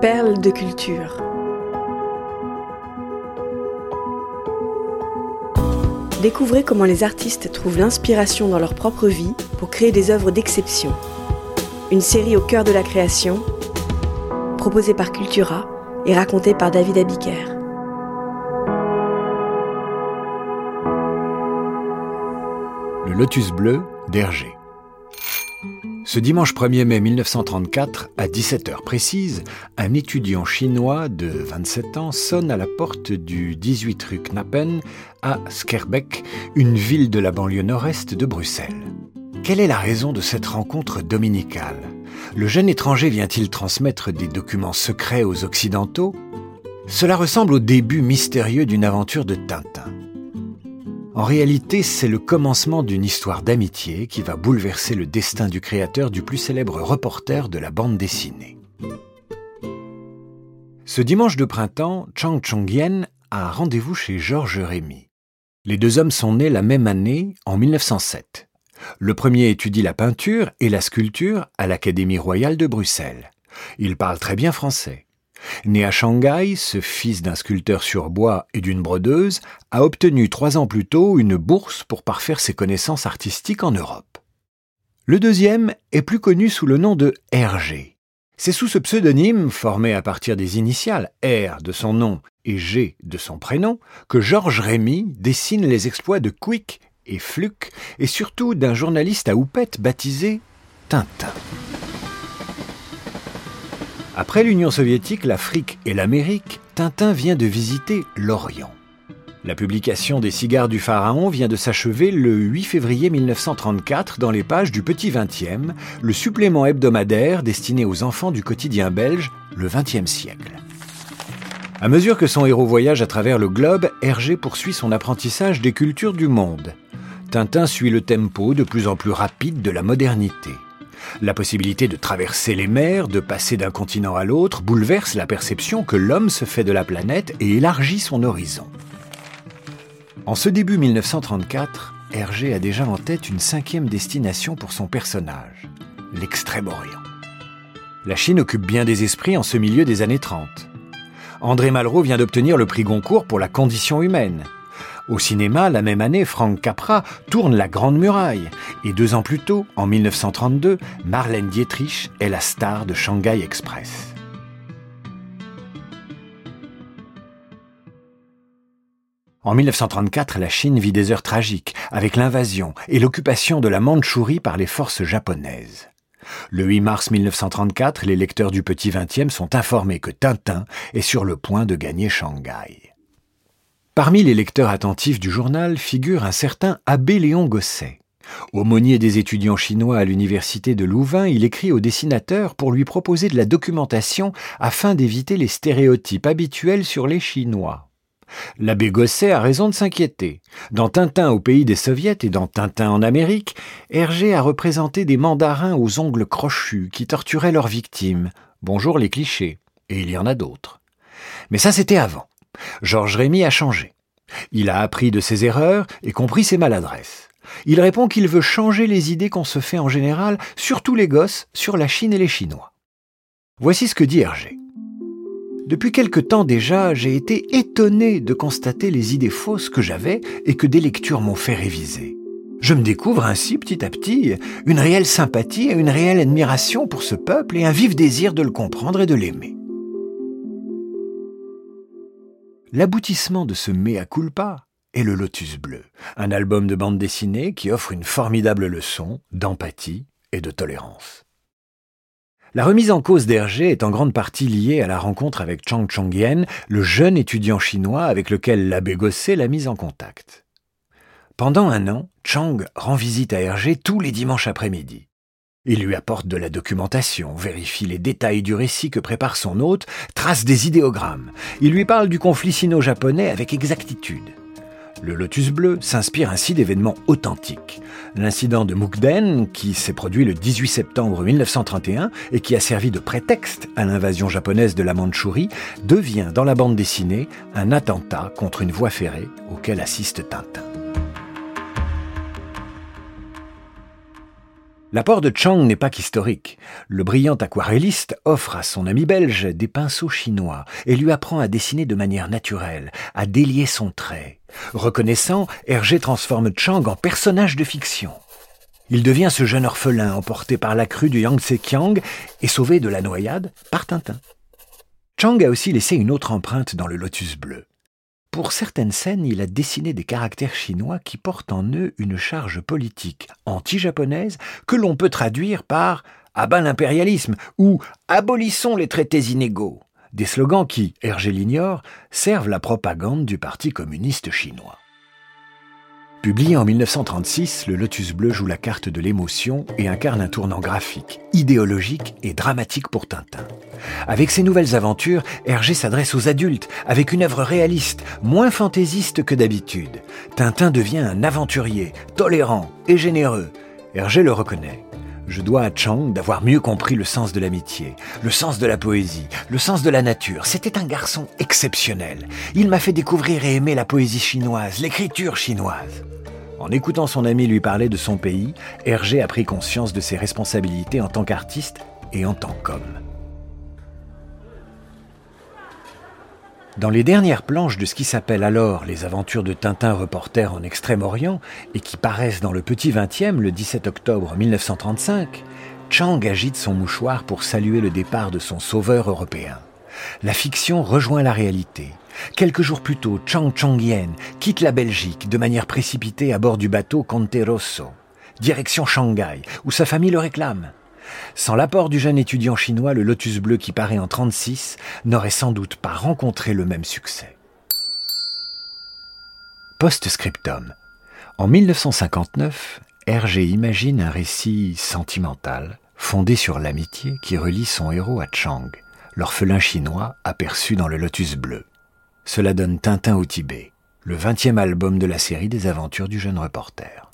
Perles de culture. Découvrez comment les artistes trouvent l'inspiration dans leur propre vie pour créer des œuvres d'exception. Une série au cœur de la création, proposée par Cultura et racontée par David Abiker. Le lotus bleu d'Hergé. Ce dimanche 1er mai 1934, à 17h précise, un étudiant chinois de 27 ans sonne à la porte du 18 rue Knappen à Skerbeck, une ville de la banlieue nord-est de Bruxelles. Quelle est la raison de cette rencontre dominicale? Le jeune étranger vient-il transmettre des documents secrets aux Occidentaux? Cela ressemble au début mystérieux d'une aventure de Tintin. En réalité, c'est le commencement d'une histoire d'amitié qui va bouleverser le destin du créateur du plus célèbre reporter de la bande dessinée. Ce dimanche de printemps, Chang Chong-yen a rendez-vous chez Georges Rémy. Les deux hommes sont nés la même année, en 1907. Le premier étudie la peinture et la sculpture à l'Académie royale de Bruxelles. Il parle très bien français. Né à Shanghai, ce fils d'un sculpteur sur bois et d'une brodeuse a obtenu trois ans plus tôt une bourse pour parfaire ses connaissances artistiques en Europe. Le deuxième est plus connu sous le nom de Hergé. C'est sous ce pseudonyme, formé à partir des initiales R de son nom et G de son prénom, que Georges Rémy dessine les exploits de Quick et Fluke et surtout d'un journaliste à houppette baptisé Tintin. Après l'Union soviétique, l'Afrique et l'Amérique, Tintin vient de visiter l'Orient. La publication des Cigares du Pharaon vient de s'achever le 8 février 1934 dans les pages du Petit Vingtième, le supplément hebdomadaire destiné aux enfants du quotidien belge le XXe siècle. À mesure que son héros voyage à travers le globe, Hergé poursuit son apprentissage des cultures du monde. Tintin suit le tempo de plus en plus rapide de la modernité. La possibilité de traverser les mers, de passer d'un continent à l'autre, bouleverse la perception que l'homme se fait de la planète et élargit son horizon. En ce début 1934, Hergé a déjà en tête une cinquième destination pour son personnage, l'Extrême-Orient. La Chine occupe bien des esprits en ce milieu des années 30. André Malraux vient d'obtenir le prix Goncourt pour la condition humaine. Au cinéma, la même année, Frank Capra tourne La Grande Muraille. Et deux ans plus tôt, en 1932, Marlène Dietrich est la star de Shanghai Express. En 1934, la Chine vit des heures tragiques avec l'invasion et l'occupation de la Mandchourie par les forces japonaises. Le 8 mars 1934, les lecteurs du Petit Vingtième sont informés que Tintin est sur le point de gagner Shanghai. Parmi les lecteurs attentifs du journal figure un certain Abbé Léon Gosset. Aumônier des étudiants chinois à l'université de Louvain, il écrit au dessinateur pour lui proposer de la documentation afin d'éviter les stéréotypes habituels sur les Chinois. L'abbé Gosset a raison de s'inquiéter. Dans Tintin au pays des soviets et dans Tintin en Amérique, Hergé a représenté des mandarins aux ongles crochus qui torturaient leurs victimes. Bonjour les clichés. Et il y en a d'autres. Mais ça c'était avant. Georges Rémy a changé. Il a appris de ses erreurs et compris ses maladresses. Il répond qu'il veut changer les idées qu'on se fait en général, surtout les gosses, sur la Chine et les Chinois. Voici ce que dit Hergé. Depuis quelque temps déjà, j'ai été étonné de constater les idées fausses que j'avais et que des lectures m'ont fait réviser. Je me découvre ainsi petit à petit une réelle sympathie et une réelle admiration pour ce peuple et un vif désir de le comprendre et de l'aimer. L'aboutissement de ce mea culpa est le Lotus Bleu, un album de bande dessinée qui offre une formidable leçon d'empathie et de tolérance. La remise en cause d'Hergé est en grande partie liée à la rencontre avec Chang Chong-yen, le jeune étudiant chinois avec lequel l'abbé Gosset l'a mis en contact. Pendant un an, Chang rend visite à Hergé tous les dimanches après-midi. Il lui apporte de la documentation, vérifie les détails du récit que prépare son hôte, trace des idéogrammes. Il lui parle du conflit sino-japonais avec exactitude. Le Lotus Bleu s'inspire ainsi d'événements authentiques. L'incident de Mukden, qui s'est produit le 18 septembre 1931 et qui a servi de prétexte à l'invasion japonaise de la Mandchourie, devient dans la bande dessinée un attentat contre une voie ferrée auquel assiste Tintin. L'apport de Chang n'est pas qu'historique. Le brillant aquarelliste offre à son ami belge des pinceaux chinois et lui apprend à dessiner de manière naturelle, à délier son trait. Reconnaissant, Hergé transforme Chang en personnage de fiction. Il devient ce jeune orphelin emporté par la crue du Yangtze-Kiang et sauvé de la noyade par Tintin. Chang a aussi laissé une autre empreinte dans le lotus bleu. Pour certaines scènes, il a dessiné des caractères chinois qui portent en eux une charge politique anti-japonaise que l'on peut traduire par Abat l'impérialisme ou Abolissons les traités inégaux. Des slogans qui, Hergé l'ignore, servent la propagande du Parti communiste chinois. Publié en 1936, le Lotus Bleu joue la carte de l'émotion et incarne un tournant graphique, idéologique et dramatique pour Tintin. Avec ses nouvelles aventures, Hergé s'adresse aux adultes avec une œuvre réaliste, moins fantaisiste que d'habitude. Tintin devient un aventurier, tolérant et généreux. Hergé le reconnaît. Je dois à Chang d'avoir mieux compris le sens de l'amitié, le sens de la poésie, le sens de la nature. C'était un garçon exceptionnel. Il m'a fait découvrir et aimer la poésie chinoise, l'écriture chinoise. En écoutant son ami lui parler de son pays, Hergé a pris conscience de ses responsabilités en tant qu'artiste et en tant qu'homme. Dans les dernières planches de ce qui s'appelle alors Les aventures de Tintin reporter en Extrême-Orient et qui paraissent dans le Petit 20e le 17 octobre 1935, Chang agite son mouchoir pour saluer le départ de son sauveur européen. La fiction rejoint la réalité. Quelques jours plus tôt, Chang Chong-yen quitte la Belgique de manière précipitée à bord du bateau Conte Rosso, direction Shanghai, où sa famille le réclame. Sans l'apport du jeune étudiant chinois, le Lotus Bleu qui paraît en 36 n'aurait sans doute pas rencontré le même succès. Post-scriptum. En 1959, Hergé imagine un récit sentimental fondé sur l'amitié qui relie son héros à Chang, l'orphelin chinois aperçu dans le Lotus Bleu. Cela donne Tintin au Tibet, le vingtième album de la série des aventures du jeune reporter.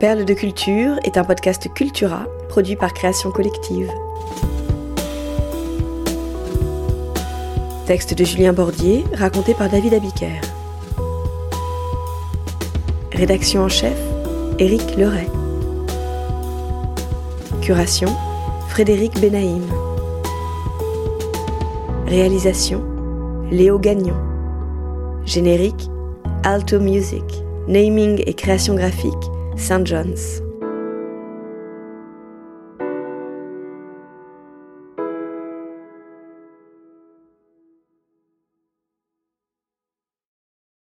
Perle de culture est un podcast Cultura produit par Création Collective. Texte de Julien Bordier, raconté par David Abiker. Rédaction en chef, Éric Leray. Curation, Frédéric Benaïm. Réalisation, Léo Gagnon. Générique, Alto Music. Naming et création graphique, St. John's.